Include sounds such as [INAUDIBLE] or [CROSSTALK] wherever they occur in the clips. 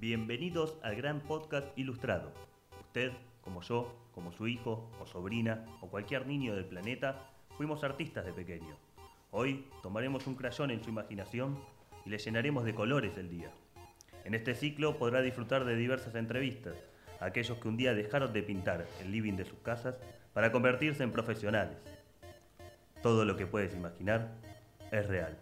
Bienvenidos al gran podcast ilustrado. Usted, como yo, como su hijo o sobrina o cualquier niño del planeta, fuimos artistas de pequeño. Hoy tomaremos un crayón en su imaginación y le llenaremos de colores el día. En este ciclo podrá disfrutar de diversas entrevistas a aquellos que un día dejaron de pintar el living de sus casas para convertirse en profesionales. Todo lo que puedes imaginar es real.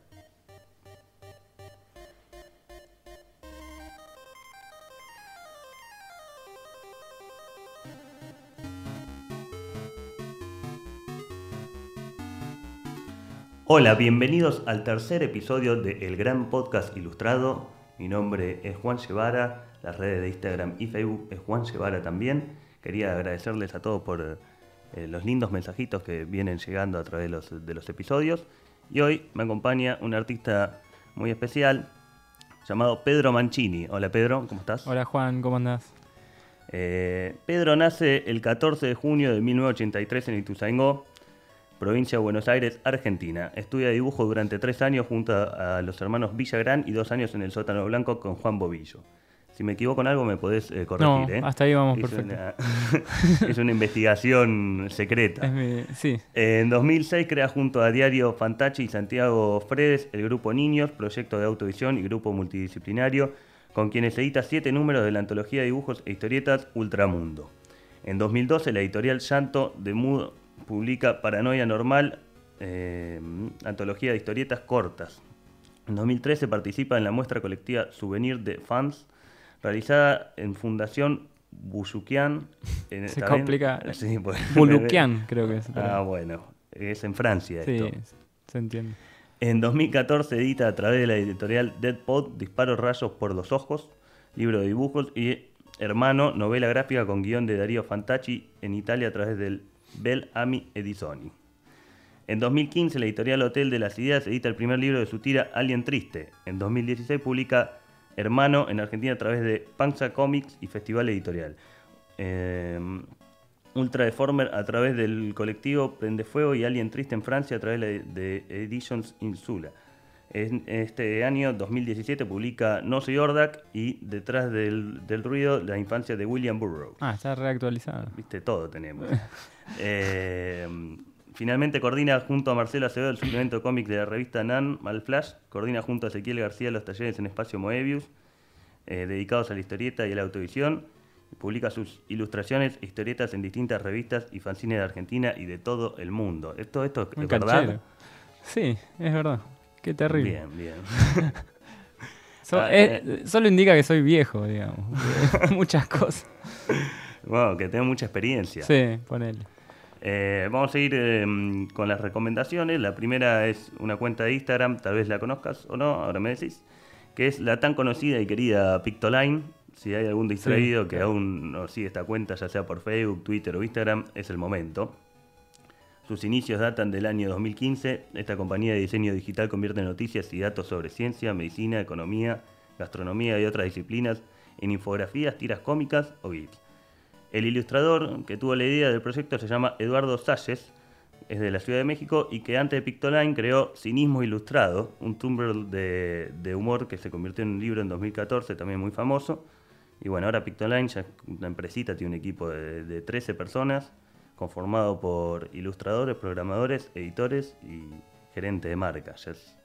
Hola, bienvenidos al tercer episodio de El Gran Podcast Ilustrado. Mi nombre es Juan Llevara, las redes de Instagram y Facebook es Juan Llevara también. Quería agradecerles a todos por eh, los lindos mensajitos que vienen llegando a través de los, de los episodios. Y hoy me acompaña un artista muy especial llamado Pedro Mancini. Hola Pedro, ¿cómo estás? Hola Juan, ¿cómo andás? Eh, Pedro nace el 14 de junio de 1983 en Ituzaingó, provincia de Buenos Aires, Argentina. Estudia dibujo durante tres años junto a los hermanos Villagrán y dos años en el sótano blanco con Juan Bobillo. Si me equivoco en algo me podés eh, corregir. No, ¿eh? hasta ahí vamos Es perfecto. una- [LAUGHS] es una investigación secreta. Es mi- sí, En 2006 crea junto a Diario Fantachi y Santiago Fredes el Grupo Niños, proyecto de autovisión y grupo multidisciplinario, con quienes edita siete números de la antología de dibujos e historietas Ultramundo. En 2012 la editorial Llanto de Mudo publica Paranoia Normal, eh, antología de historietas cortas. En 2013 participa en la muestra colectiva Souvenir de Fans, realizada en Fundación Buyukian. en- Se complica. [LAUGHS] Sí, Bulukian creo que es. pero- Ah, bueno, es en Francia sí, esto. se entiende. En 2014 edita a través de la editorial Dead Pod Disparos Rayos por los Ojos, libro de dibujos y Hermano, novela gráfica con guion de Darío Fantacci en Italia a través del Bel Ami Edisoni. En 2015 la editorial Hotel de las Ideas edita el primer libro de su tira Alien Triste. En 2016 publica Hermano en Argentina a través de Panza Comics y Festival Editorial. Eh, Ultra Deformer a través del colectivo Prende Fuego y Alien Triste en Francia a través de Editions Insula. En este año 2017 publica No soy Ordak y Detrás del, del ruido, la infancia de William Burroughs. Ah, está reactualizado. Viste, todo tenemos. [LAUGHS] Eh, finalmente coordina junto a Marcelo Acevedo el suplemento cómic de la revista Nan, Malflash. Coordina junto a Ezequiel García los talleres en Espacio Moebius, eh, dedicados a la historieta y a la autovisión. Publica sus ilustraciones e historietas en distintas revistas y fanzines de Argentina y de todo el mundo. ¿Esto, esto Un es verdad? canchero. Sí, es verdad. Qué terrible. Bien, bien. [LAUGHS] So- Ah, eh, Solo indica que soy viejo, digamos. [LAUGHS] Muchas cosas. Wow, que tengo mucha experiencia. Sí, ponele. Eh, vamos a ir eh, con las recomendaciones. La primera es una cuenta de Instagram, tal vez la conozcas o no, ahora me decís, que es la tan conocida y querida Pictoline. Si hay algún distraído Sí. que aún no sigue esta cuenta, ya sea por Facebook, Twitter o Instagram, es el momento. Sus inicios datan del año 2015. Esta compañía de diseño digital convierte noticias y datos sobre ciencia, medicina, economía, gastronomía y otras disciplinas en infografías, tiras cómicas o GIFs. El ilustrador que tuvo la idea del proyecto se llama Eduardo Salles, es de la Ciudad de México y que antes de Pictoline creó Cinismo Ilustrado, un Tumblr de, humor que se convirtió en un libro en 2014, también muy famoso. Y bueno, ahora Pictoline ya una empresita, tiene un equipo de, de 13 personas, conformado por ilustradores, programadores, editores y gerente de marca. Ya es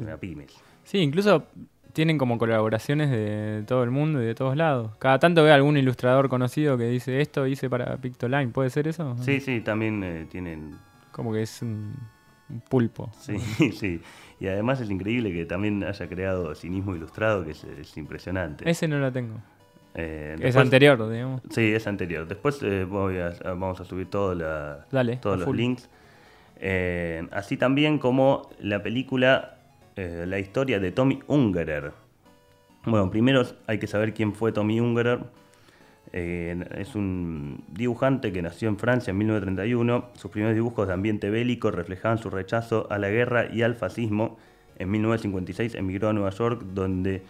una pymes. Sí, incluso tienen como colaboraciones de todo el mundo y de todos lados. Cada tanto ve algún ilustrador conocido que dice esto hice para Pictoline. ¿Puede ser eso? Sí, sí, también eh, tienen Como que es un, un pulpo. Sí, [LAUGHS] sí. Y además es increíble que también haya creado cinismo ilustrado, que es, es impresionante. Ese no lo tengo. Eh, Es anterior, digamos. Sí, es anterior. Después eh, voy a- a- vamos a subir todo la- Dale, todos los full. links. Eh, así también como la película La historia de Tommy Ungerer. Bueno, primero hay que saber quién fue Tommy Ungerer. Es un dibujante que nació en Francia en 1931. Sus primeros dibujos de ambiente bélico reflejaban su rechazo a la guerra y al fascismo. En 1956 emigró a Nueva York, donde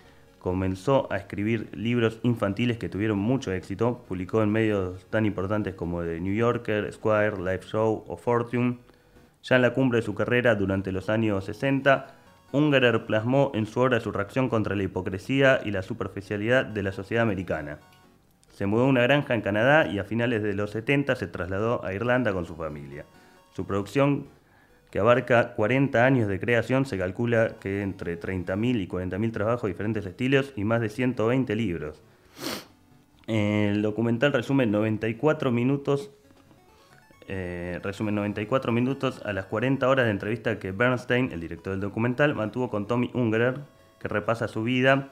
comenzó a escribir libros infantiles que tuvieron mucho éxito. Publicó en medios tan importantes como The New Yorker, Squire, Life Show o Fortune. Ya en la cumbre de su carrera, durante los años 60, Ungerer plasmó en su obra su reacción contra la hipocresía y la superficialidad de la sociedad americana. Se mudó a una granja en Canadá y a finales de los 70 se trasladó a Irlanda con su familia. Su producción, que abarca 40 años de creación, se calcula que entre 30.000 y 40.000 trabajos de diferentes estilos y más de 120 libros. El documental resume 94 minutos eh, resume 94 minutos a las 40 horas de entrevista que Bernstein, el director del documental, mantuvo con Tommy Ungerer, que repasa su vida,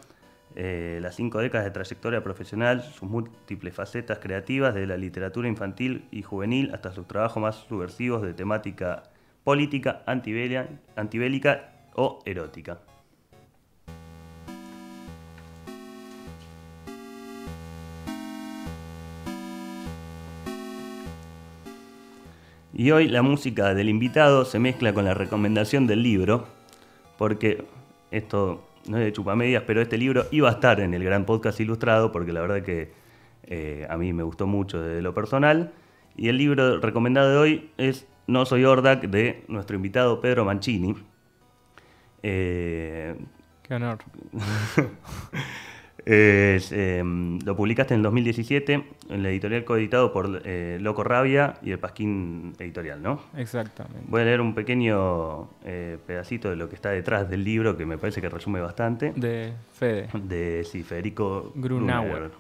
eh, las cinco décadas de trayectoria profesional, sus múltiples facetas creativas, de la literatura infantil y juvenil hasta sus trabajos más subversivos de temática política, antibélica o erótica. Y hoy la música del invitado se mezcla con la recomendación del libro, porque esto no es de chupamedias, pero este libro iba a estar en el gran podcast ilustrado, porque la verdad que eh, a mí me gustó mucho desde lo personal. Y el libro recomendado de hoy es No soy Ordak, de nuestro invitado Pedro Mancini. Eh, Qué honor. [LAUGHS] Em, lo publicaste en el 2017 en la editorial coeditado por eh, Loco Rabia y el Pasquín Editorial, ¿no? Exactamente. Voy a leer un pequeño eh, pedacito de lo que está detrás del libro que me parece que resume bastante. De Fede. De sí, Federico Grunauer.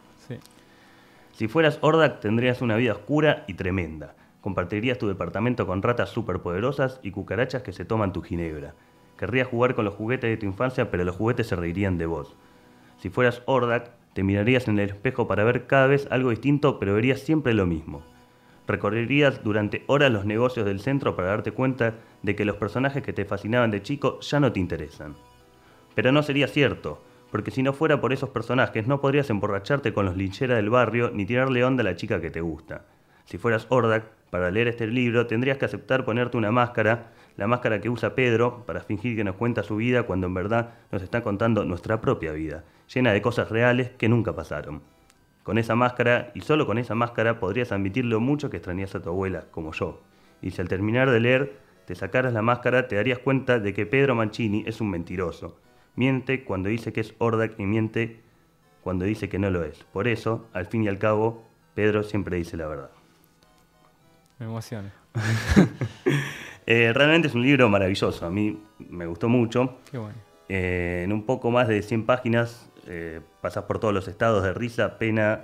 Si fueras Ordak tendrías una vida oscura y tremenda. Compartirías tu departamento con ratas superpoderosas y cucarachas que se toman tu ginebra. Querrías jugar con los juguetes de tu infancia, pero los juguetes se reirían de vos. Si fueras Ordak, te mirarías en el espejo para ver cada vez algo distinto, pero verías siempre lo mismo. Recorrerías durante horas los negocios del centro para darte cuenta de que los personajes que te fascinaban de chico ya no te interesan. Pero no sería cierto, porque si no fuera por esos personajes no podrías emborracharte con los lincheras del barrio ni tirarle onda a la chica que te gusta. Si fueras Ordak, para leer este libro tendrías que aceptar ponerte una máscara la máscara que usa Pedro para fingir que nos cuenta su vida cuando en verdad nos está contando nuestra propia vida, llena de cosas reales que nunca pasaron. Con esa máscara, y solo con esa máscara, podrías admitir lo mucho que extrañas a tu abuela, como yo. Y si al terminar de leer te sacaras la máscara, te darías cuenta de que Pedro Mancini es un mentiroso. Miente cuando dice que es Ordak y miente cuando dice que no lo es. Por eso, al fin y al cabo, Pedro siempre dice la verdad. Me emociona. [LAUGHS] Eh, realmente es un libro maravilloso, a mí me gustó mucho. Qué bueno. Eh, en un poco más de 100 páginas eh, pasas por todos los estados de risa, pena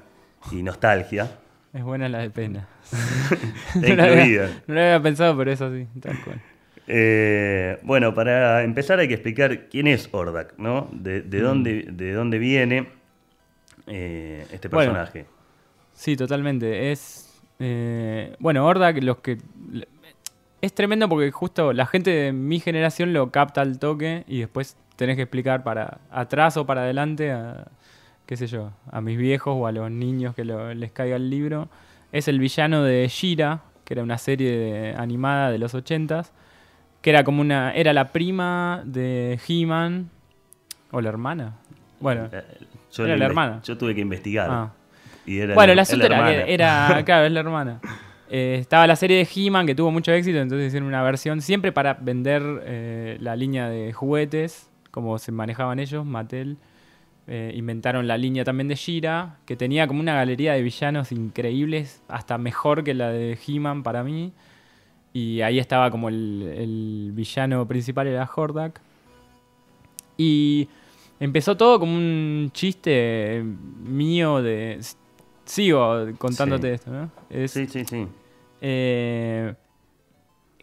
y nostalgia. Es buena la de pena. [LAUGHS] no, lo había, no lo había pensado, pero es así, tal cual. bueno, para empezar hay que explicar quién es Ordak, ¿no? De, mm. dónde, de dónde viene este personaje. sí, totalmente. Es. Bueno, Ordak, los que es tremendo porque justo la gente de mi generación lo capta al toque y después tenés que explicar para atrás o para adelante a, qué sé yo, a mis viejos o a los niños que les caiga el libro. Es el villano de Shira, que era una serie animada de los ochentas, que era como una, era la prima de He-Man, o la hermana. Bueno, eh, era la hermana. Yo tuve que investigar. Ah. Bueno, la, asunto era, era, [LAUGHS] claro, es la hermana. Eh, estaba la serie de He-Man que tuvo mucho éxito, entonces hicieron una versión siempre para vender eh, la línea de juguetes, como se manejaban ellos, Mattel. Eh, inventaron la línea también de Shira, que tenía como una galería de villanos increíbles, hasta mejor que la de He-Man para mí. Y ahí estaba como el, villano principal, era Hordak. Y empezó todo como un chiste mío de sigo contándote esto, ¿no? sí, sí, sí. Eh,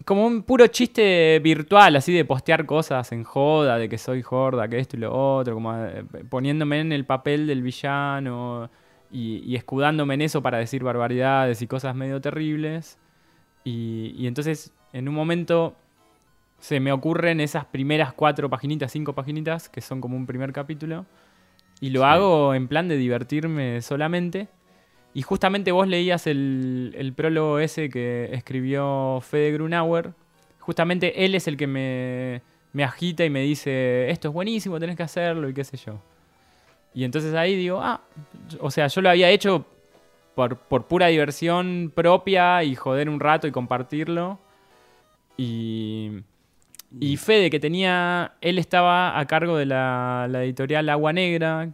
como un puro chiste virtual, así de postear cosas en joda, de que soy jorda, que esto y lo otro, como eh, poniéndome en el papel del villano y, escudándome en eso para decir barbaridades y cosas medio terribles. Y, y, entonces, en un momento, se me ocurren esas primeras cuatro paginitas, cinco paginitas, que son como un primer capítulo. Y lo hago en plan de divertirme solamente. Y justamente vos leías el, prólogo ese que escribió Fede Grunauer. Justamente él es el que me, agita y me dice, esto es buenísimo, tenés que hacerlo y qué sé yo. Y entonces ahí digo, ah, o sea, yo lo había hecho por, por pura diversión propia y joder un rato y compartirlo. Y, Y Fede, que tenía. Él estaba a cargo de la, la editorial Agua Negra.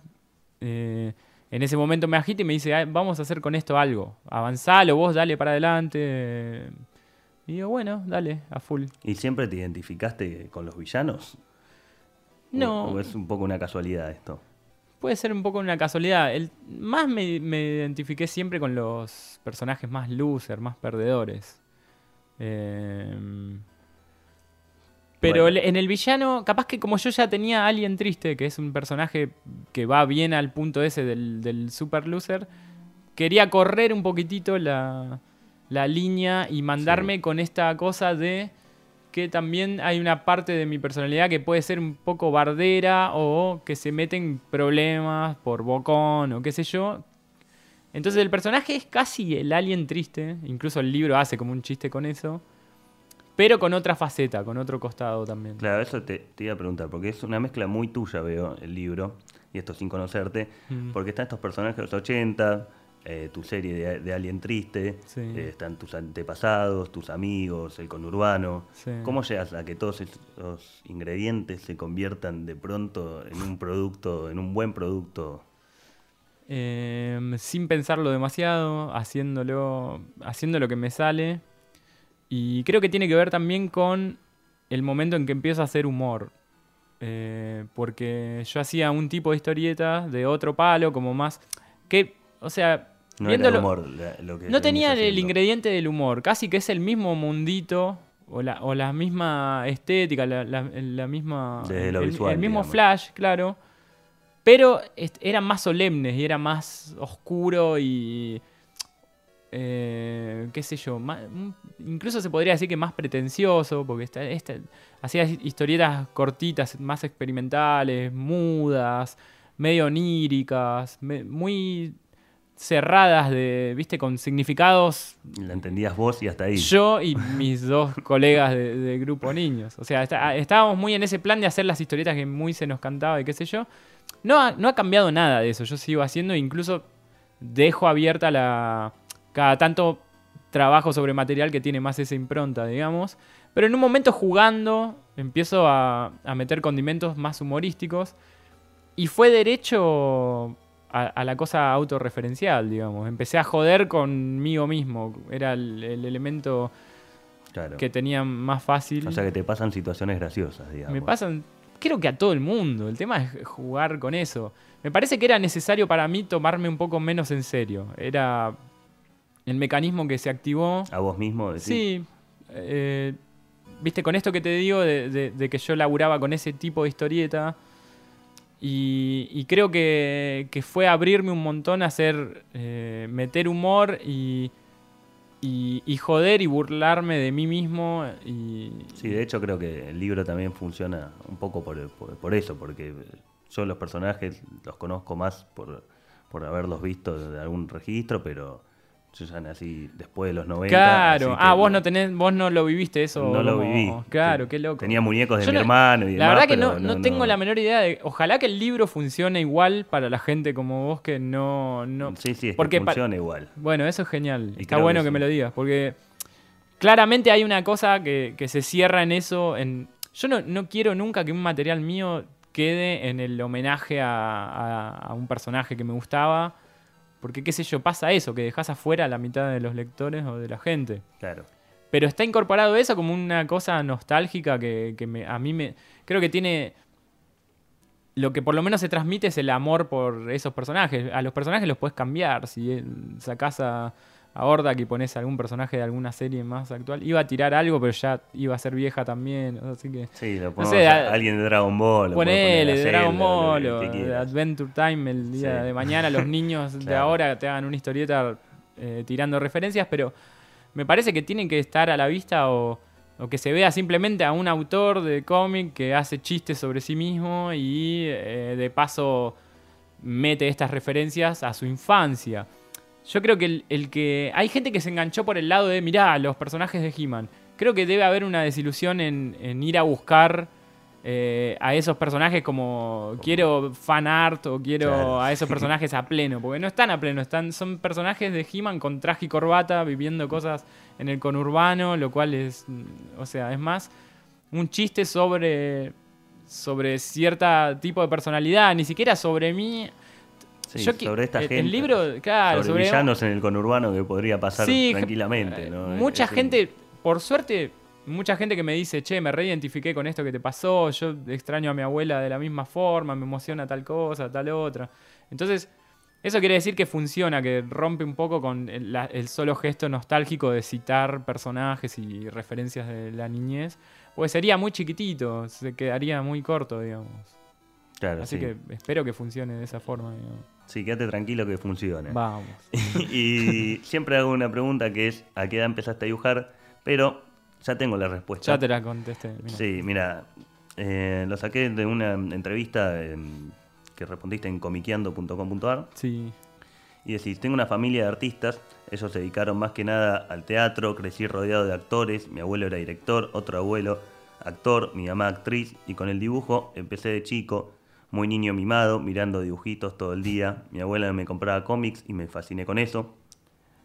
eh, en ese momento me agita y me dice: "Ah, Vamos a hacer con esto algo. Avanzalo, vos dale para adelante. Y digo: Bueno, dale, a full. ¿Y siempre te identificaste con los villanos? ¿O- No. ¿O es un poco una casualidad esto? Puede ser un poco una casualidad. El, más me, me identifiqué siempre con los personajes más loser, más perdedores. Eh, pero Bueno. en el villano, capaz que como yo ya tenía a Alien Triste, que es un personaje que va bien al punto ese del, del super loser, quería correr un poquitito la, la línea y mandarme con esta cosa de que también hay una parte de mi personalidad que puede ser un poco bardera o que se mete en problemas por bocón o qué sé yo. Entonces el personaje es casi el alien triste, incluso el libro hace como un chiste con eso, pero con otra faceta, con otro costado también. Claro, eso te, te iba a preguntar, porque es una mezcla muy tuya, veo, el libro, y esto sin conocerte, Mm. porque están estos personajes de los 80, eh, tu serie de, de Alien Triste, Sí. eh, están tus antepasados, tus amigos, el conurbano. Sí. ¿Cómo llegas a que todos esos ingredientes se conviertan de pronto en un producto, en un buen producto? Em, sin pensarlo demasiado, haciéndolo, haciendo lo que me sale. Y creo que tiene que ver también con el momento en que empiezo a hacer humor. Eh, porque yo hacía un tipo de historieta de otro palo, como más. que, o sea, No viéndolo- era humor lo que no tenía el ingrediente del humor, casi que es el mismo mundito o la, o la misma estética, la, la- la misma. Desde lo el, visual, el mismo digamos. flash, claro. Pero est- eran más solemnes y era más oscuro y. eh, qué sé yo, más- un- incluso se podría decir que más pretencioso, porque esta, esta- hacía historietas cortitas, más experimentales, mudas, medio oníricas, me- muy cerradas de, viste, con significados La entendías vos y hasta ahí. yo y mis dos [LAUGHS] colegas de, de grupo niños. O sea, está- estábamos muy en ese plan de hacer las historietas que muy se nos cantaba y qué sé yo. No ha, no ha cambiado nada de eso. Yo sigo haciendo, incluso dejo abierta la. Cada tanto trabajo sobre material que tiene más esa impronta, digamos. Pero en un momento jugando, empiezo a, a meter condimentos más humorísticos. Y fue derecho a, a la cosa autorreferencial, digamos. Empecé a joder conmigo mismo. Era el, el elemento Claro. que tenía más fácil. O sea que te pasan situaciones graciosas, digamos. Me pasan, creo que a todo el mundo. El tema es jugar con eso. Me parece que era necesario para mí tomarme un poco menos en serio. Era el mecanismo que se activó. A vos mismo decís. Sí. eh, Viste, con esto que te digo de, de- de que yo laburaba con ese tipo de historieta. Y, y creo que, que fue abrirme un montón a hacer. eh, meter humor y, y. y joder y burlarme de mí mismo. Y, Sí, de hecho creo que el libro también funciona un poco por, por, por eso, porque yo los personajes los conozco más por, por haberlos visto de algún registro, pero ya nací después de los 90. Claro, así ah, vos no tenés, vos no lo viviste eso. No lo viví. Claro, qué loco. Tenía muñecos de Yo mi no- hermano y La demás, verdad que pero no, no tengo la menor idea de. Ojalá que el libro funcione igual para la gente como vos que no. no Sí, sí, es porque que pa- funciona igual. Bueno, eso es genial. Y Está creo bueno que que, sí. me lo digas. Porque claramente hay una cosa que, que se cierra en eso. En... Yo no, no quiero nunca que un material mío quede en el homenaje a, a- a un personaje que me gustaba. Porque, qué sé yo, pasa eso, que dejas afuera a la mitad de los lectores o de la gente. Claro. Pero está incorporado eso como una cosa nostálgica que, que me- a mí me. Creo que tiene. Lo que por lo menos se transmite es el amor por esos personajes. A los personajes los puedes cambiar. Si eh, sacás a, a Hordak y pones algún personaje de alguna serie más actual. Iba a tirar algo, pero ya iba a ser vieja también. Así que. Sí, lo No ponemos sé, a a- alguien de Dragon Ball. Ponele, de Dragon Ball o de. Adventure Time el día Sí. de mañana. Los [LAUGHS] niños de ahora te hagan una historieta eh, tirando referencias, pero me parece que tienen que estar a la vista o, o que se vea simplemente a un autor de cómic que hace chistes sobre sí mismo y eh, de paso mete estas referencias a su infancia. Yo creo que el, el que. Hay gente que se enganchó por el lado de, mirá, los personajes de He-Man. Creo que debe haber una desilusión en, en ir a buscar eh, a esos personajes como quiero fan art o quiero Claro. a esos personajes a pleno. Porque no están a pleno, están, son personajes de He-Man con traje y corbata viviendo cosas en el conurbano, lo cual es. O sea, es más. un chiste sobre, sobre cierta tipo de personalidad, ni siquiera sobre mí. Sí, Yo sobre esta el- gente. El libro, claro, sobre, sobre, villanos en el conurbano que podría pasar Sí, tranquilamente. eh, ¿no? Mucha Es gente, por suerte, mucha gente que me dice, che, me reidentifiqué con esto que te pasó, yo extraño a mi abuela de la misma forma, me emociona tal cosa, tal otra. Entonces, eso quiere decir que funciona, que rompe un poco con el, la- el solo gesto nostálgico de citar personajes y referencias de la niñez. Pues sería muy chiquitito, se quedaría muy corto, digamos. Claro, Así sí. que espero que funcione de esa forma, digamos. Sí, quédate tranquilo que funcione. Vamos. [LAUGHS] y siempre hago una pregunta que es, ¿a qué edad empezaste a dibujar? Pero ya tengo la respuesta. Ya te la contesté. mira. Sí, mira, eh, lo saqué de una entrevista eh, que respondiste en comiqueando.com.ar Sí. y decís, tengo una familia de artistas, ellos se dedicaron más que nada al teatro, crecí rodeado de actores, mi abuelo era director, otro abuelo actor, mi mamá actriz, y con el dibujo empecé de chico, muy niño mimado, mirando dibujitos todo el día, mi abuela me compraba cómics y me fasciné con eso.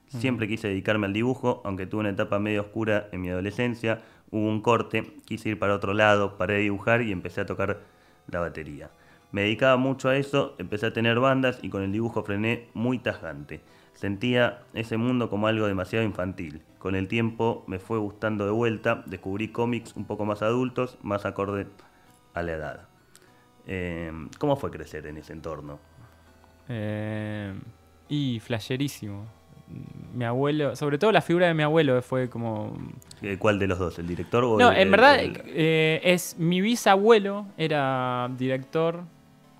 Siempre quise dedicarme al dibujo, aunque tuve una etapa medio oscura en mi adolescencia, hubo un corte, quise ir para otro lado, paré de dibujar y empecé a tocar la batería. Me dedicaba mucho a eso, empecé a tener bandas y con el dibujo frené muy tajante. Sentía ese mundo como algo demasiado infantil. Con el tiempo me fue gustando de vuelta, descubrí cómics un poco más adultos, más acorde a la edad. Eh, ¿Cómo fue crecer en ese entorno? Eh, y flasherísimo. Mi abuelo, sobre todo la figura de mi abuelo fue como... Eh, ¿Cuál de los dos? ¿El director o No, el- en verdad el- eh, es mi bisabuelo, era director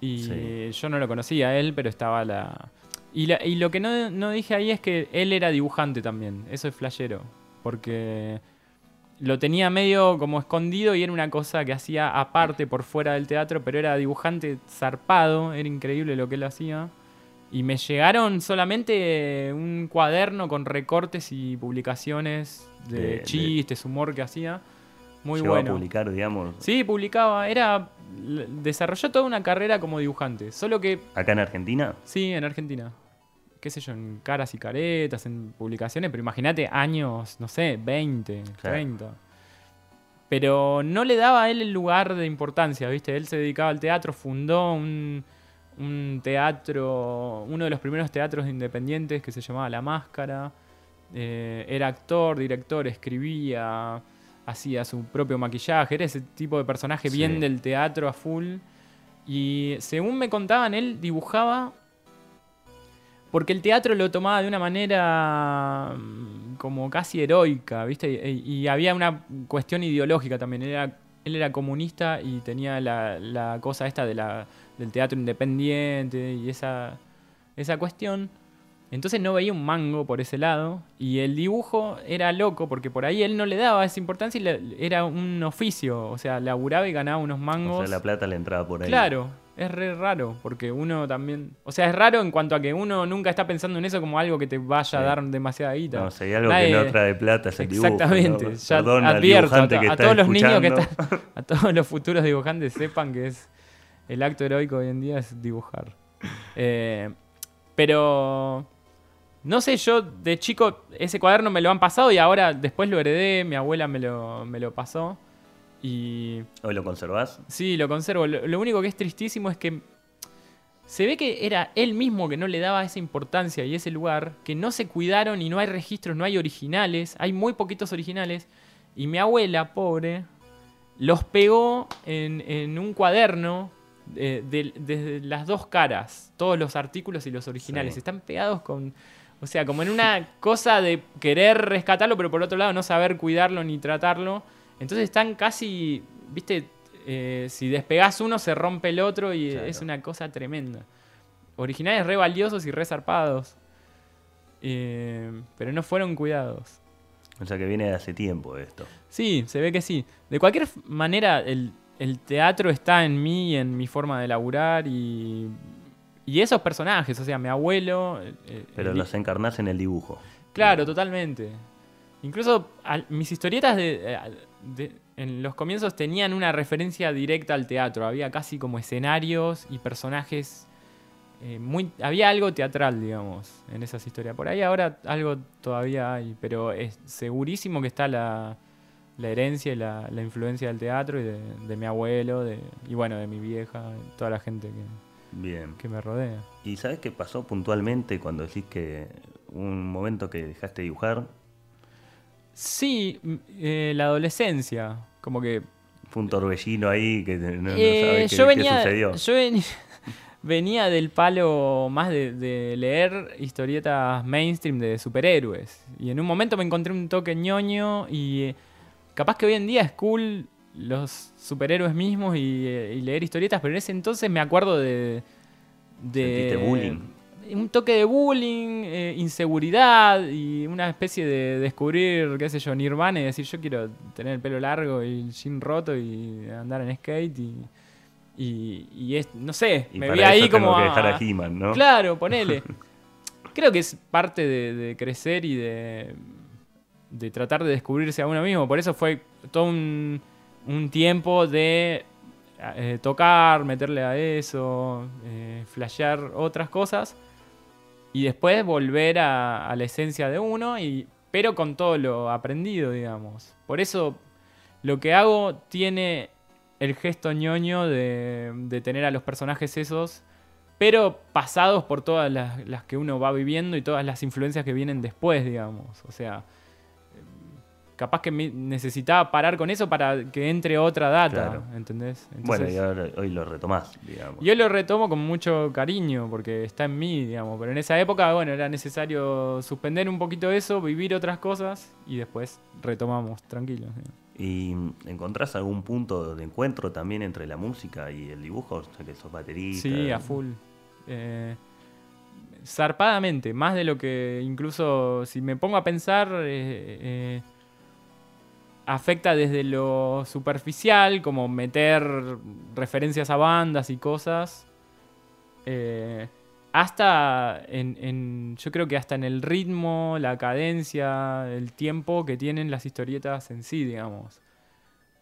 y Sí. yo no lo conocía a él, pero estaba la... Y, la- y lo que no, no dije ahí es que él era dibujante también, eso es flashero, porque lo tenía medio como escondido y era una cosa que hacía aparte por fuera del teatro, pero era dibujante zarpado, era increíble lo que él hacía. Y me llegaron solamente un cuaderno con recortes y publicaciones de, De- de- chistes, humor que hacía. Muy llegó bueno. a publicar, digamos, Sí, publicaba. Era. Desarrolló toda una carrera como dibujante. Solo que, acá en Argentina? sí, en Argentina. Qué sé yo, en caras y caretas, en publicaciones, pero imagínate años, no sé, 20, Claro. 30. Pero no le daba a él el lugar de importancia, ¿viste? Él se dedicaba al teatro, fundó un, un teatro, uno de los primeros teatros independientes que se llamaba La Máscara. Eh, era actor, director, escribía, hacía su propio maquillaje, era ese tipo de personaje Sí. bien del teatro a full. Y según me contaban, él dibujaba porque el teatro lo tomaba de una manera mm, como casi heroica, ¿viste? Y, y había una cuestión ideológica también. Él era, él era comunista y tenía la, la cosa esta de la, del teatro independiente y esa, esa cuestión. Entonces no veía un mango por ese lado. Y el dibujo era loco porque por ahí él no le daba esa importancia y le- era un oficio. O sea, laburaba y ganaba unos mangos. O sea, la plata le entraba por ahí. Claro, es re raro, porque uno también... O sea, es raro en cuanto a que uno nunca está pensando en eso como algo que te vaya a dar demasiada guita. No, hay algo Nadie- que no trae plata es el dibujo. Exactamente, ¿no? ya Perdón al advierto a, todos los niños que están, [LAUGHS] a todos los futuros dibujantes sepan que es el acto heroico hoy en día es dibujar. Eh, pero no sé, yo de chico ese cuaderno me lo han pasado y ahora después lo heredé, mi abuela me lo, me lo pasó y ¿Hoy lo conservás? Sí, lo conservo. Lo, lo único que es tristísimo es que se ve que era él mismo que no le daba esa importancia y ese lugar, que no se cuidaron y no hay registros, no hay originales, hay muy poquitos originales. Y mi abuela, pobre, los pegó en, en un cuaderno eh, de- desde las dos caras, todos los artículos y los originales. Sí. Están pegados con... O sea, como en una cosa de querer rescatarlo, pero por otro lado no saber cuidarlo ni tratarlo. Entonces están casi, viste, eh, si despegás uno se rompe el otro y Claro. es una cosa tremenda. Originales re valiosos y re zarpados. Eh, pero no fueron cuidados. O sea que viene de hace tiempo esto. Sí, se ve que sí. De cualquier manera, el, el teatro está en mí, y en mi forma de laburar y, y esos personajes, o sea, mi abuelo. eh, Pero los encarnás en el dibujo. Claro, totalmente. Incluso mis historietas de, eh, de- en los comienzos tenían una referencia directa al teatro. Había casi como escenarios y personajes. eh, muy, había algo teatral, digamos, en esas historias. Por ahí ahora algo todavía hay, pero es segurísimo que está la, la herencia y la, la influencia del teatro y de, de mi abuelo de, y bueno, de mi vieja, toda la gente que, Bien. que me rodea. ¿Y sabes qué pasó puntualmente cuando decís que un momento que dejaste de dibujar Sí, eh, la adolescencia, como que fue un torbellino ahí que no, no Eh, sabes qué, yo qué venía, sucedió? yo venía, [LAUGHS] venía del palo más de, de leer historietas mainstream de superhéroes. Y en un momento me encontré un toque ñoño y eh, capaz que hoy en día es cool los superhéroes mismos y, eh, y leer historietas, pero en ese entonces me acuerdo de... de Sentiste bullying. Un toque de bullying, eh, inseguridad y una especie de descubrir, qué sé yo, Nirvana y decir yo quiero tener el pelo largo y el jean roto y andar en skate y, y, y es, no sé, Y me vi ahí tengo como... que dejar a a- He-Man, ¿no? Claro, ponele. [LAUGHS] Creo que es parte de, de crecer y de, de tratar de descubrirse a uno mismo. Por eso fue todo un, un tiempo de eh, tocar, meterle a eso, eh, flashear otras cosas. Y después volver a, la esencia de uno, y, pero con todo lo aprendido, digamos. Por eso lo que hago tiene el gesto ñoño de, de tener a los personajes esos pero pasados por todas las, las que uno va viviendo y todas las influencias que vienen después, digamos. O sea, capaz que necesitaba parar con eso para que entre otra data, Claro. ¿entendés? bueno, y ahora hoy lo retomás, digamos. yo lo retomo con mucho cariño porque está en mí, digamos. Pero en esa época, bueno, era necesario suspender un poquito eso, vivir otras cosas y después retomamos tranquilos. ¿Y encontrás algún punto de encuentro también entre la música y el dibujo? O sea, que sos baterista. Sí, a full. Eh, zarpadamente, más de lo que incluso si me pongo a pensar, eh, eh, afecta desde lo superficial, como meter referencias a bandas y cosas, eh, hasta en, yo creo que hasta en el ritmo, la cadencia, el tiempo que tienen las historietas en sí, digamos.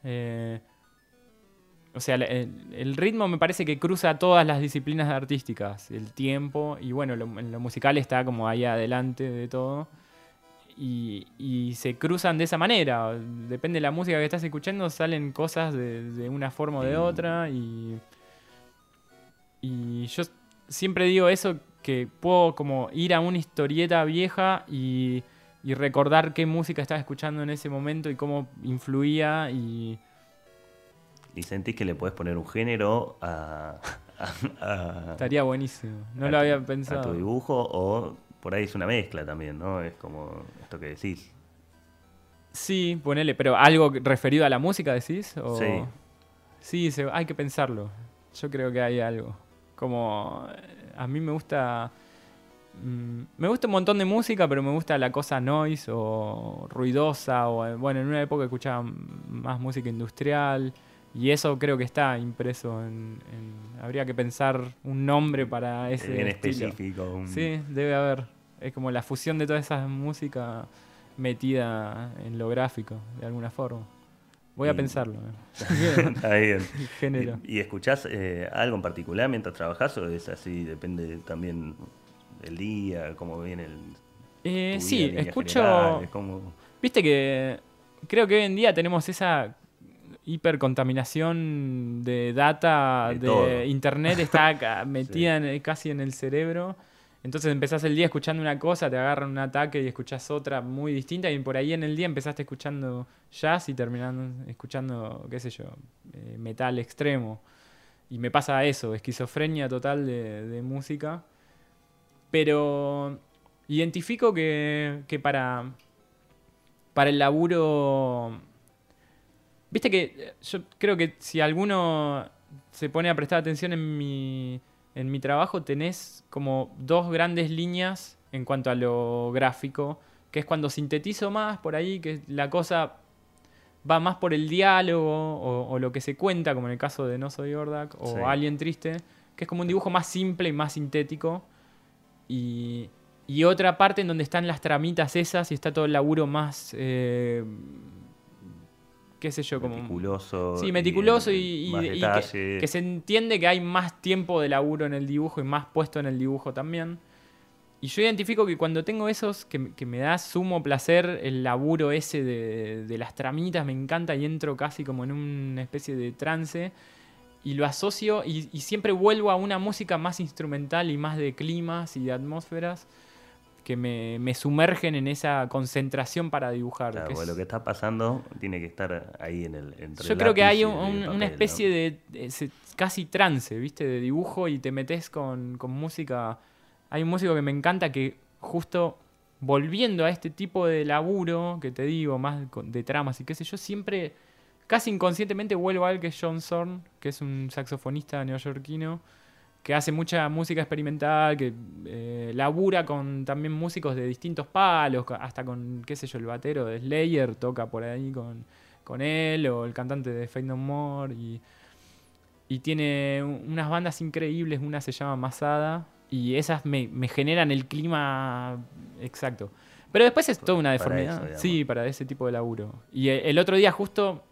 Eh, o sea, el, ritmo me parece que cruza todas las disciplinas artísticas, el tiempo, y bueno, lo, lo musical está como ahí adelante de todo. Y, y se cruzan de esa manera. Depende de la música que estás escuchando, salen cosas de, de una forma o de Sí. otra. Y, y yo siempre digo eso, que puedo como ir a una historieta vieja y, y recordar qué música estaba escuchando en ese momento y cómo influía y... ¿Y sentís que le podés poner un género a, [LAUGHS] a- a- Estaría buenísimo. No a lo tu- había a tu pensado. dibujo? O por ahí es una mezcla también, ¿no? Es como esto que decís. Sí, ponele, pero algo referido a la música, decís? O... Sí. Sí, se- hay que pensarlo. Yo creo que hay algo. Como eh, a mí me gusta mm, me gusta un montón de música, pero me gusta la cosa noise o ruidosa o eh, bueno, en una época escuchaba más música industrial y eso creo que está impreso en, en- habría que pensar un nombre para ese estilo. específico. un- Sí, debe haber. Es como la fusión de toda esa música metida en lo gráfico, de alguna forma. Voy a Y- pensarlo. Está [LAUGHS] bien. El género. ¿Y, y escuchás eh, algo en particular mientras trabajás o es así? Depende también del día, cómo viene el. Eh, sí, escucho. cómo- Viste que creo que hoy en día tenemos esa hipercontaminación de data De de, internet está [LAUGHS] metida en- casi en el cerebro. Entonces empezás el día escuchando una cosa, te agarran un ataque y escuchás otra muy distinta y por ahí en el día empezaste escuchando jazz y terminando escuchando, qué sé yo, eh, metal extremo. Y me pasa eso, esquizofrenia total de, de música. Pero identifico que, que para, para el laburo... Viste que eh, yo creo que si alguno se pone a prestar atención en mi, en mi trabajo, tenés como dos grandes líneas en cuanto a lo gráfico, que es cuando sintetizo más por ahí, que la cosa va más por el diálogo o, o lo que se cuenta, como en el caso de No Soy Ordak o Sí. Alien Triste, que es como un dibujo más simple y más sintético. Y, y otra parte en donde están las tramitas esas y está todo el laburo más, eh, qué sé yo, como... meticuloso. Sí, meticuloso y, y- más y que, se entiende que hay más tiempo de laburo en el dibujo y más puesto en el dibujo también. Y yo identifico que cuando tengo esos, que, que me da sumo placer el laburo ese de, de las tramitas, me encanta y entro casi como en una especie de trance y lo asocio y, y siempre vuelvo a una música más instrumental y más de climas y de atmósferas que me, me sumergen en esa concentración para dibujar. Claro, que porque es- lo que está pasando tiene que estar ahí en el entre yo creo que hay un- papel, una ¿no? especie de, casi trance, ¿viste? De dibujo y te metes con, con música. Hay un músico que me encanta que justo volviendo a este tipo de laburo que te digo, más de tramas y qué sé yo, siempre, casi inconscientemente vuelvo a él que es John Zorn, que es un saxofonista neoyorquino que hace mucha música experimental, que eh, labura con también músicos de distintos palos, hasta con, qué sé yo, el batero de Slayer toca por ahí con, con él, o el cantante de Fate No More, y, y tiene un- unas bandas increíbles, una se llama Masada, y esas me, me generan el clima exacto. Pero después es toda una Para deformidad. eso, digamos. sí, para ese tipo de laburo. Y el otro día justo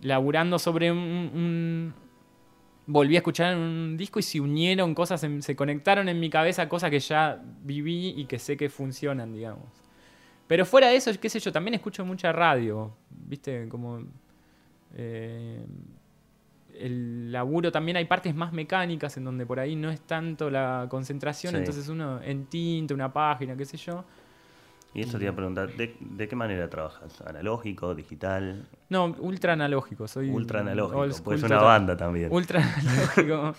laburando sobre un, un- volví a escuchar un disco y se unieron cosas, se conectaron en mi cabeza cosas que ya viví y que sé que funcionan, digamos. Pero fuera de eso, qué sé yo, también escucho mucha radio, viste, como eh, el laburo también hay partes más mecánicas en donde por ahí no es tanto la concentración, Sí. entonces uno en tinta, una página, qué sé yo. Y eso te iba a preguntar, ¿de, de qué manera trabajas? ¿Analógico, digital? No, ultra analógico, soy Ultra analógico, pues una banda también. Ultra [LAUGHS] analógico.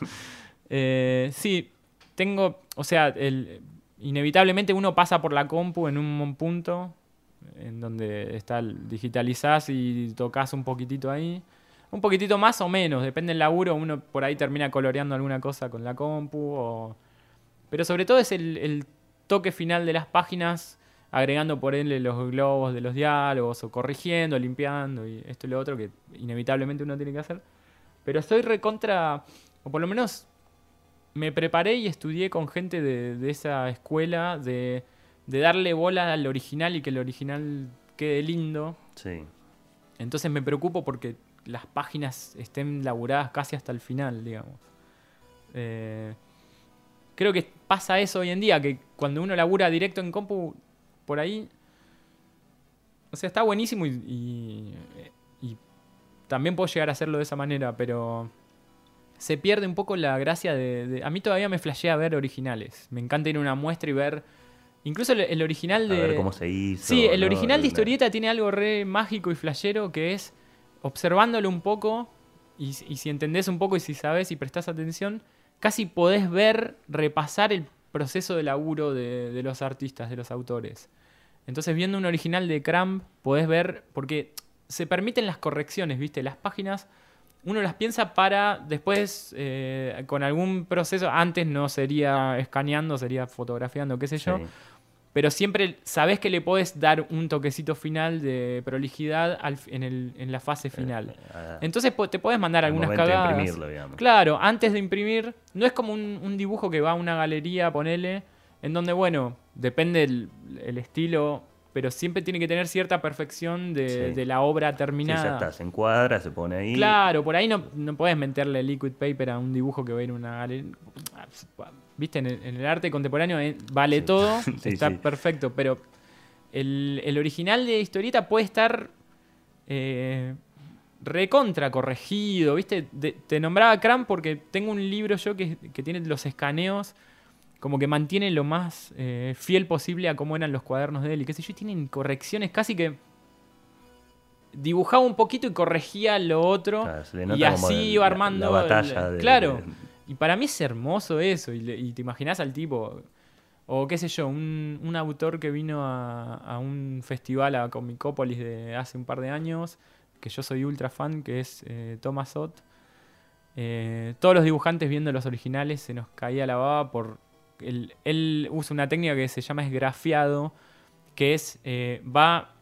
Eh, sí, tengo, o sea, el, inevitablemente uno pasa por la compu en un punto en donde está digitalizás y tocas un poquitito ahí. Un poquitito más o menos, depende del laburo, uno por ahí termina coloreando alguna cosa con la compu. o- Pero sobre todo es el, el toque final de las páginas, agregando por él los globos de los diálogos, o corrigiendo, limpiando, y esto y lo otro que inevitablemente uno tiene que hacer. Pero estoy recontra, o por lo menos me preparé y estudié con gente de, de esa escuela de, de darle bola al original y que el original quede lindo. Sí. Entonces me preocupo porque las páginas estén laburadas casi hasta el final, digamos. Eh, creo que pasa eso hoy en día, que cuando uno labura directo en compu, por ahí... O sea, está buenísimo y, y, y también puedo llegar a hacerlo de esa manera, pero se pierde un poco la gracia de, de- A mí todavía me flashea ver originales. Me encanta ir a una muestra y ver... Incluso el, el original A de... ver cómo se hizo. Sí, el ¿no? original de historieta tiene algo re mágico y flashero que es observándolo un poco y, y si entendés un poco y si sabes y prestás atención, casi podés ver, repasar el proceso de laburo de, de los artistas, de los autores. Entonces, viendo un original de Cramp, podés ver, porque se permiten las correcciones, ¿viste? Las páginas, uno las piensa para después, eh, con algún proceso, antes no sería escaneando, sería fotografiando, qué sé yo. Pero siempre sabés que le podés dar un toquecito final de prolijidad al en, el- en la fase final. Ah, Entonces te podés mandar al algunas momento de cagadas. imprimirlo, digamos. Claro, antes de imprimir, no es como un, un dibujo que va a una galería, ponele, en donde, bueno, depende el, el estilo, pero siempre tiene que tener cierta perfección de, Sí. de la obra Sí, terminada. ya está, se encuadra, se pone ahí. Claro, por ahí no, no podés meterle liquid paper a un dibujo que va a ir a una galería. Viste, en el, en el arte contemporáneo eh, vale Sí. todo, [LAUGHS] Sí, está sí. perfecto, pero el, el original de historieta puede estar eh, recontra corregido, ¿viste? De- te nombraba Cram porque tengo un libro yo que, que tiene los escaneos como que mantiene lo más eh, fiel posible a cómo eran los cuadernos de él y qué sé yo, y tienen correcciones casi que dibujaba un poquito y corregía lo otro Claro, y así iba la- armando La, batalla el- de- claro. de- y para mí es hermoso eso y, le- y te imaginas al tipo o qué sé yo un, un autor que vino a, a un festival a Comicópolis de hace un par de años que yo soy ultra fan que es eh, Thomas Ott. Eh, todos los dibujantes viendo los originales se nos caía la baba por él usa una técnica que se llama esgrafiado que es eh, va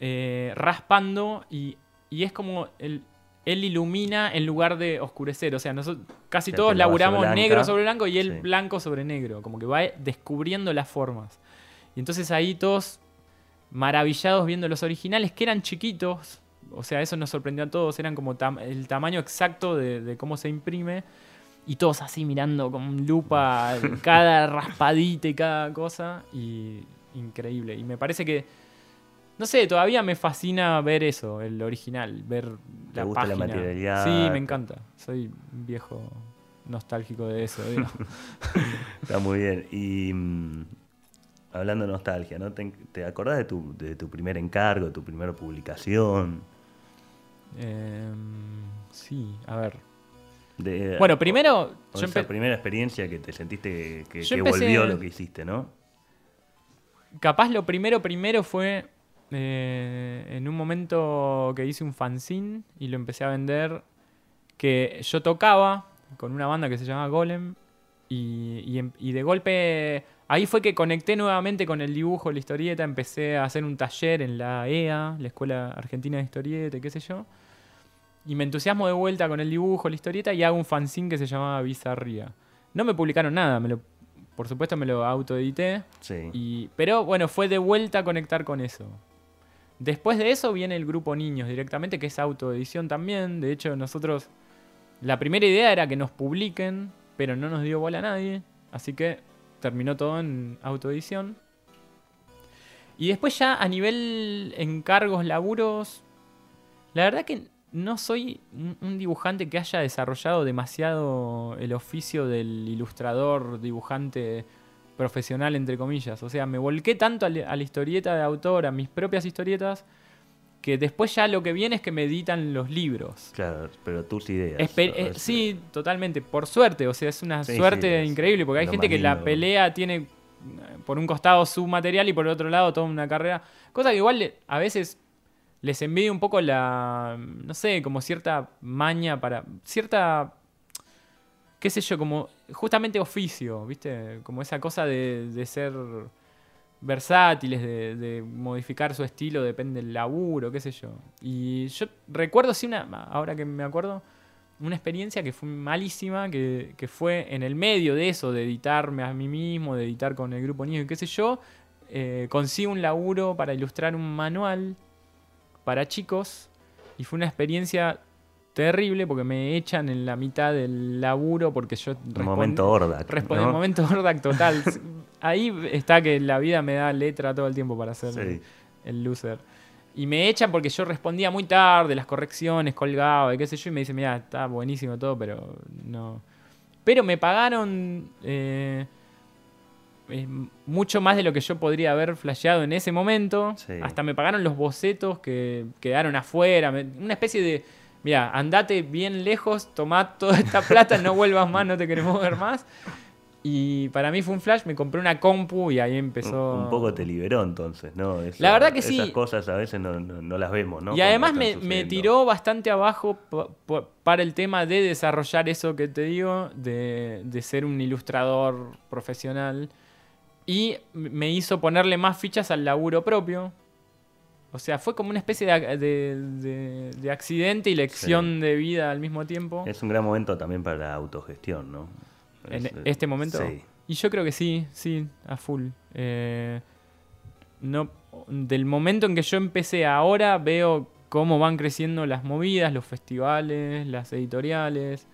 eh, raspando y, y es como el- él ilumina en lugar de oscurecer. O sea, nosotros casi todos laburamos blanca, negro sobre blanco y él sí. blanco sobre negro. Como que va descubriendo las formas. Y entonces ahí todos maravillados viendo los originales que eran chiquitos. O sea, eso nos sorprendió a todos. Eran como tam- el tamaño exacto de, de cómo se imprime. Y todos así mirando con lupa [LAUGHS] cada raspadita y cada cosa. Y increíble. Y me parece que, no sé, todavía me fascina ver eso, el original, ver ¿Te la gusta la página. materialidad? Sí, me encanta. Soy un viejo nostálgico de eso. digo. [LAUGHS] Está muy bien. Y mm, hablando de nostalgia, ¿no? ¿Te, te acordás de tu, de tu primer encargo, de tu primera publicación? Em, sí, a ver. De, Bueno, primero, o yo esa primera experiencia que te sentiste que, volvió lo que hiciste, ¿no? capaz lo primero, primero fue eh, en un momento que hice un fanzine y lo empecé a vender, que yo tocaba con una banda que se llama Golem y, y em- y de golpe ahí fue que conecté nuevamente con el dibujo, la historieta, empecé a hacer un taller en la EA, la Escuela Argentina de Historieta, qué sé yo. Y me entusiasmo de vuelta con el dibujo, la historieta y hago un fanzine que se llamaba Bizarría. No me publicaron nada, me lo, por supuesto me lo autoedité. Sí. Y, pero bueno, fue de vuelta a conectar con eso. Después de eso viene el grupo Niños directamente, que es autoedición también. De hecho, nosotros. La primera idea era que nos publiquen, pero no nos dio bola a nadie. Así que terminó todo en autoedición. Y después, ya a nivel encargos, laburos. La verdad que no soy un- dibujante que haya desarrollado demasiado el oficio del ilustrador, dibujante profesional, entre comillas. O sea, me volqué tanto a la, historieta de autor, a mis propias historietas, que después ya lo que viene es que me editan los libros. Claro, pero tus ideas. Espe- eh, sí, totalmente. Por suerte, o sea, es una Sí, suerte sí, increíble, porque hay gente que la pelea tiene eh, por un costado su material y por el otro lado toda una carrera. Cosa que igual le- a veces les envidio un poco la, no sé, como cierta maña para... cierta qué sé yo, como justamente oficio, ¿viste? Como esa cosa de, de ser versátiles, de, de modificar su estilo, depende del laburo, qué sé yo. Y yo recuerdo, sí, una, ahora que me acuerdo, una experiencia que fue malísima, que, que fue en el medio de eso, de editarme a mí mismo, de editar con el grupo niño y qué sé yo, eh, consigo un laburo para ilustrar un manual para chicos y fue una experiencia terrible porque me echan en la mitad del laburo porque yo respond- momento Ordak. respondí ¿no? en momento Hordak total. [LAUGHS] Ahí está que la vida me da letra todo el tiempo para hacer Sí. el loser. Y me echan porque yo respondía muy tarde, las correcciones, colgaba y qué sé yo, y me dicen, mira, está buenísimo todo, pero no. Pero me pagaron eh, mucho más de lo que yo podría haber flasheado en ese momento. Sí. Hasta me pagaron los bocetos que quedaron afuera. Una especie de, mira, andate bien lejos, tomá toda esta [LAUGHS] plata, no vuelvas más, no te queremos ver más. Y para mí fue un flash, me compré una compu y ahí empezó... Un, un poco te liberó entonces, ¿no? Esa- La verdad que sí. Esas cosas a veces no, no- no las vemos, ¿no? Y además me, me tiró bastante abajo pa- pa- para el tema de desarrollar eso que te digo, de, de ser un ilustrador profesional. Y me hizo ponerle más fichas al laburo propio. O sea, fue como una especie de, ac- de- de- de accidente y lección de vida al mismo tiempo. Es un gran momento también para la autogestión, ¿no? En Es, eh, este momento. Sí. Y yo creo que sí, sí, a full. Eh, no, del momento en que yo empecé ahora, veo cómo van creciendo las movidas, los festivales, las editoriales.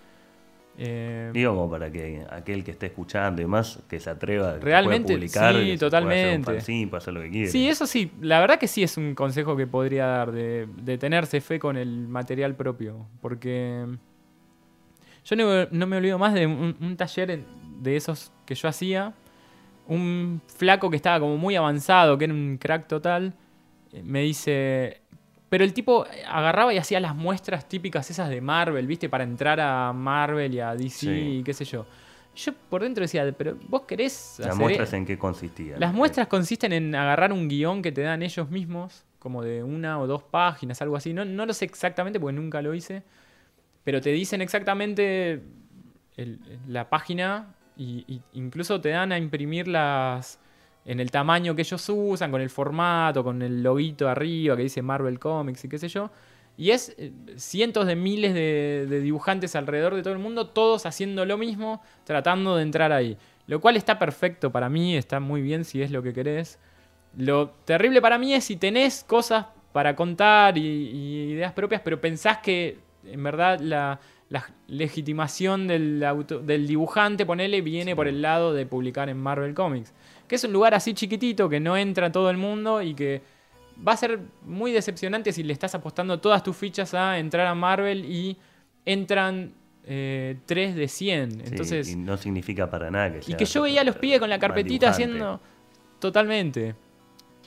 Eh, Digo como para que aquel que esté escuchando y más que se atreva Realmente, pueda publicar, sí, totalmente. pueda hacer lo que quiera. sí, eso sí, la verdad que sí es un consejo que podría dar, de, de tenerse fe con el material propio. Porque yo no, no me olvido más de un, un taller de esos que yo hacía. Un flaco que estaba como muy avanzado, que era un crack total, eh, me dice... Pero el tipo agarraba y hacía las muestras típicas esas de Marvel, ¿viste? Para entrar a Marvel y a DC Sí. y qué sé yo. Yo por dentro decía, pero vos querés... ¿Las hacer muestras e- en qué consistían? las muestras consisten en agarrar un guion que te dan ellos mismos, como de una o dos páginas, algo así. No, no lo sé exactamente porque nunca lo hice, pero te dicen exactamente el- la página y incluso te dan a imprimir las en el tamaño que ellos usan, con el formato, con el loguito arriba que dice Marvel Comics y qué sé yo. Y es eh, cientos de miles de, de dibujantes alrededor de todo el mundo, todos haciendo lo mismo, tratando de entrar ahí. Lo cual está perfecto para mí, está muy bien si es lo que querés. Lo terrible para mí es si tenés cosas para contar y, y ideas propias, pero pensás que en verdad la, la legitimación del, auto- del dibujante, ponele, viene por el lado de publicar en Marvel Comics. Que es un lugar así chiquitito que no entra todo el mundo y que va a ser muy decepcionante si le estás apostando todas tus fichas a entrar a Marvel y entran eh, 3 de 100. Sí, Entonces, y no significa para nada que y sea que yo veía a los pibes con la carpetita haciendo. Totalmente.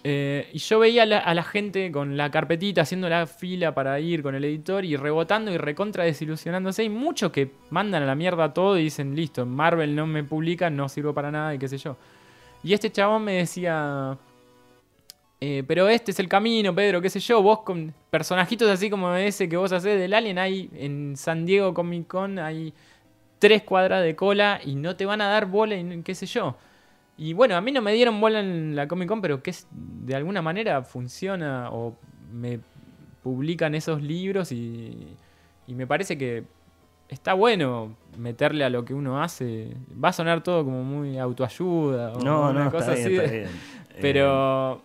Eh, y yo veía a la, a la gente con la carpetita haciendo la fila para ir con el editor y rebotando y recontra desilusionándose. Hay muchos que mandan a la mierda todo y dicen, listo, Marvel no me publica, no sirvo para nada y qué sé yo. Y este chabón me decía, eh, pero este es el camino, Pedro, qué sé yo, vos con personajitos así como ese que vos hacés del Alien, hay en San Diego Comic Con, hay tres cuadras de cola y no te van a dar bola y qué sé yo. Y bueno, a mí no me dieron bola en la Comic Con, pero que es, de alguna manera funciona o me publican esos libros y, y me parece que está bueno meterle a lo que uno hace. Va a sonar todo como muy autoayuda o No, una no, cosa está bien, de- está bien. [LAUGHS] Pero,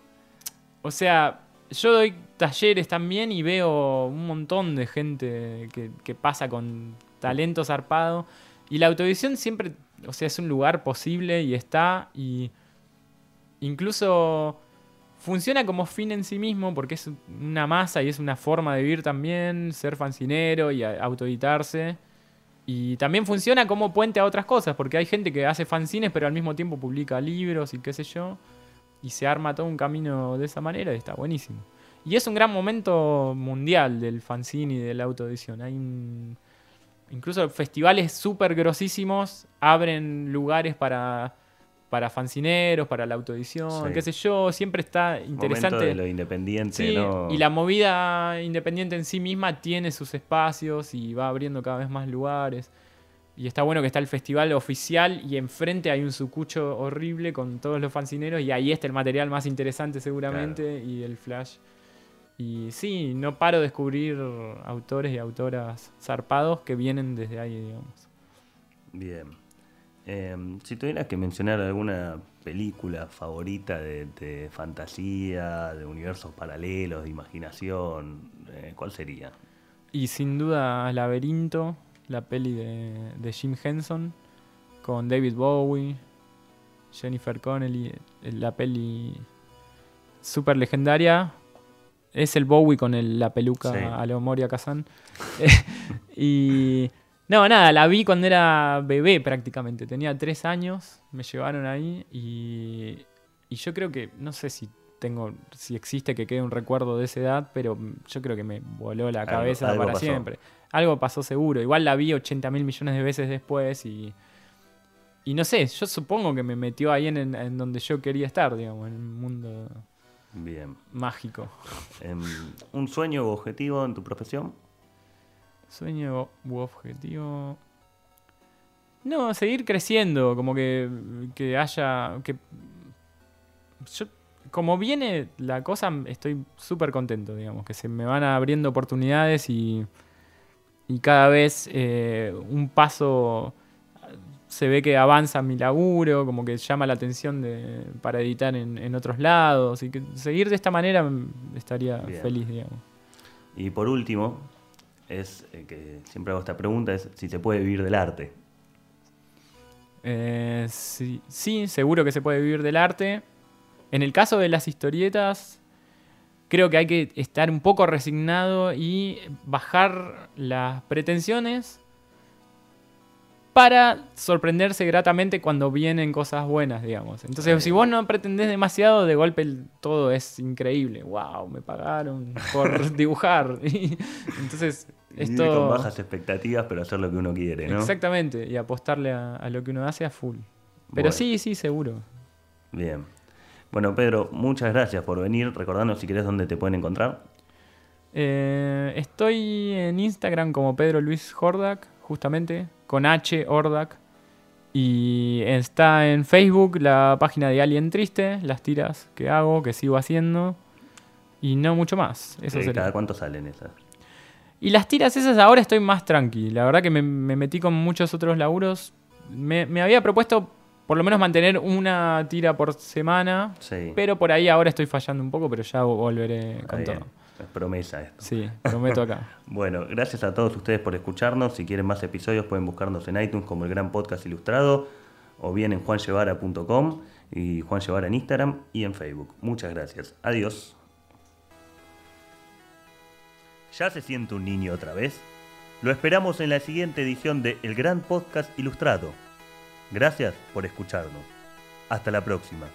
o sea, yo doy talleres también y veo un montón de gente que, que pasa con talento zarpado. Y la autoedición siempre, o sea, es un lugar posible y está. Y incluso funciona como fin en sí mismo porque es una masa y es una forma de vivir también, ser fancinero y autoeditarse. Y también funciona como puente a otras cosas, porque hay gente que hace fanzines pero al mismo tiempo publica libros y qué sé yo. Y se arma todo un camino de esa manera y está buenísimo. Y es un gran momento mundial del fanzine y de la autoedición. Hay incluso festivales súper grosísimos abren lugares para, para fanzineros, para la autoedición, Sí. qué sé yo. Siempre está momento interesante. de lo independiente, Sí, ¿no? y la movida independiente en sí misma tiene sus espacios y va abriendo cada vez más lugares. Y está bueno que está el festival oficial y enfrente hay un sucucho horrible con todos los fancineros y ahí está el material más interesante seguramente y el flash. Y sí, no paro de descubrir autores y autoras zarpados que vienen desde ahí, digamos. Bien. Eh, si tuvieras que mencionar alguna película favorita de, de fantasía, de universos paralelos, de imaginación, eh, ¿cuál sería? Y sin duda Laberinto, la peli de, de Jim Henson, con David Bowie, Jennifer Connelly, eh, la peli súper legendaria. Es el Bowie con el- la peluca Sí. a lo Moria Kazan. [LAUGHS] [LAUGHS] y no, nada, la vi cuando era bebé prácticamente. Tenía tres años, me llevaron ahí y, y yo creo que, no sé si tengo, si existe que quede un recuerdo de esa edad, pero yo creo que me voló la cabeza algo para pasó. siempre. Algo pasó seguro. Igual la vi 80 mil millones de veces después y, y no sé, yo supongo que me metió ahí en, en- donde yo quería estar, digamos, en el mundo Bien. mágico. Em, ¿Un sueño u objetivo en tu profesión? Sueño u objetivo. No, seguir creciendo, como que, que haya. que yo, Como viene la cosa, estoy súper contento, digamos, que se me van abriendo oportunidades y, y cada vez eh, un paso se ve que avanza mi laburo, como que llama la atención de, para editar en, en otros lados y que seguir de esta manera mm, estaría Bien. feliz, digamos. Y por último, es eh, que siempre hago esta pregunta, es si se puede vivir del arte. Eh, sí, sí, seguro que se puede vivir del arte. En el caso de las historietas, creo que hay que estar un poco resignado y bajar las pretensiones para sorprenderse gratamente cuando vienen cosas buenas, digamos. Entonces, si vos no pretendés demasiado, de golpe todo es increíble. ¡Wow! Me pagaron por [LAUGHS] dibujar. [LAUGHS] Entonces, es Vivir con todo... bajas expectativas, pero hacer lo que uno quiere, ¿no? Exactamente, y apostarle a, a lo que uno hace a full. Pero Bueno. sí, sí, seguro. Bien. Bueno, Pedro, muchas gracias por venir. Recordando si querés dónde te pueden encontrar. Eh, estoy en Instagram como Pedro Luis Hordak, justamente, con H Hordak. Y está en Facebook la página de Alien Triste, las tiras que hago, que sigo haciendo. Y no mucho más. Eso Eh. ¿Cada cuánto salen esas? Y las tiras esas ahora estoy más tranqui. La verdad que me, me metí con muchos otros laburos. Me, me había propuesto por lo menos mantener una tira por semana. Sí. Pero por ahí ahora estoy fallando un poco, pero ya volveré con todo. Es promesa esto. Sí, prometo acá. [LAUGHS] Bueno, gracias a todos ustedes por escucharnos. Si quieren más episodios pueden buscarnos en iTunes como el Gran Podcast Ilustrado o bien en juanyevara.com y Juan Llevara en Instagram y en Facebook. Muchas gracias. Adiós. ¿Ya se siente un niño otra vez? Lo esperamos en la siguiente edición de El Gran Podcast Ilustrado. Gracias por escucharnos. Hasta la próxima.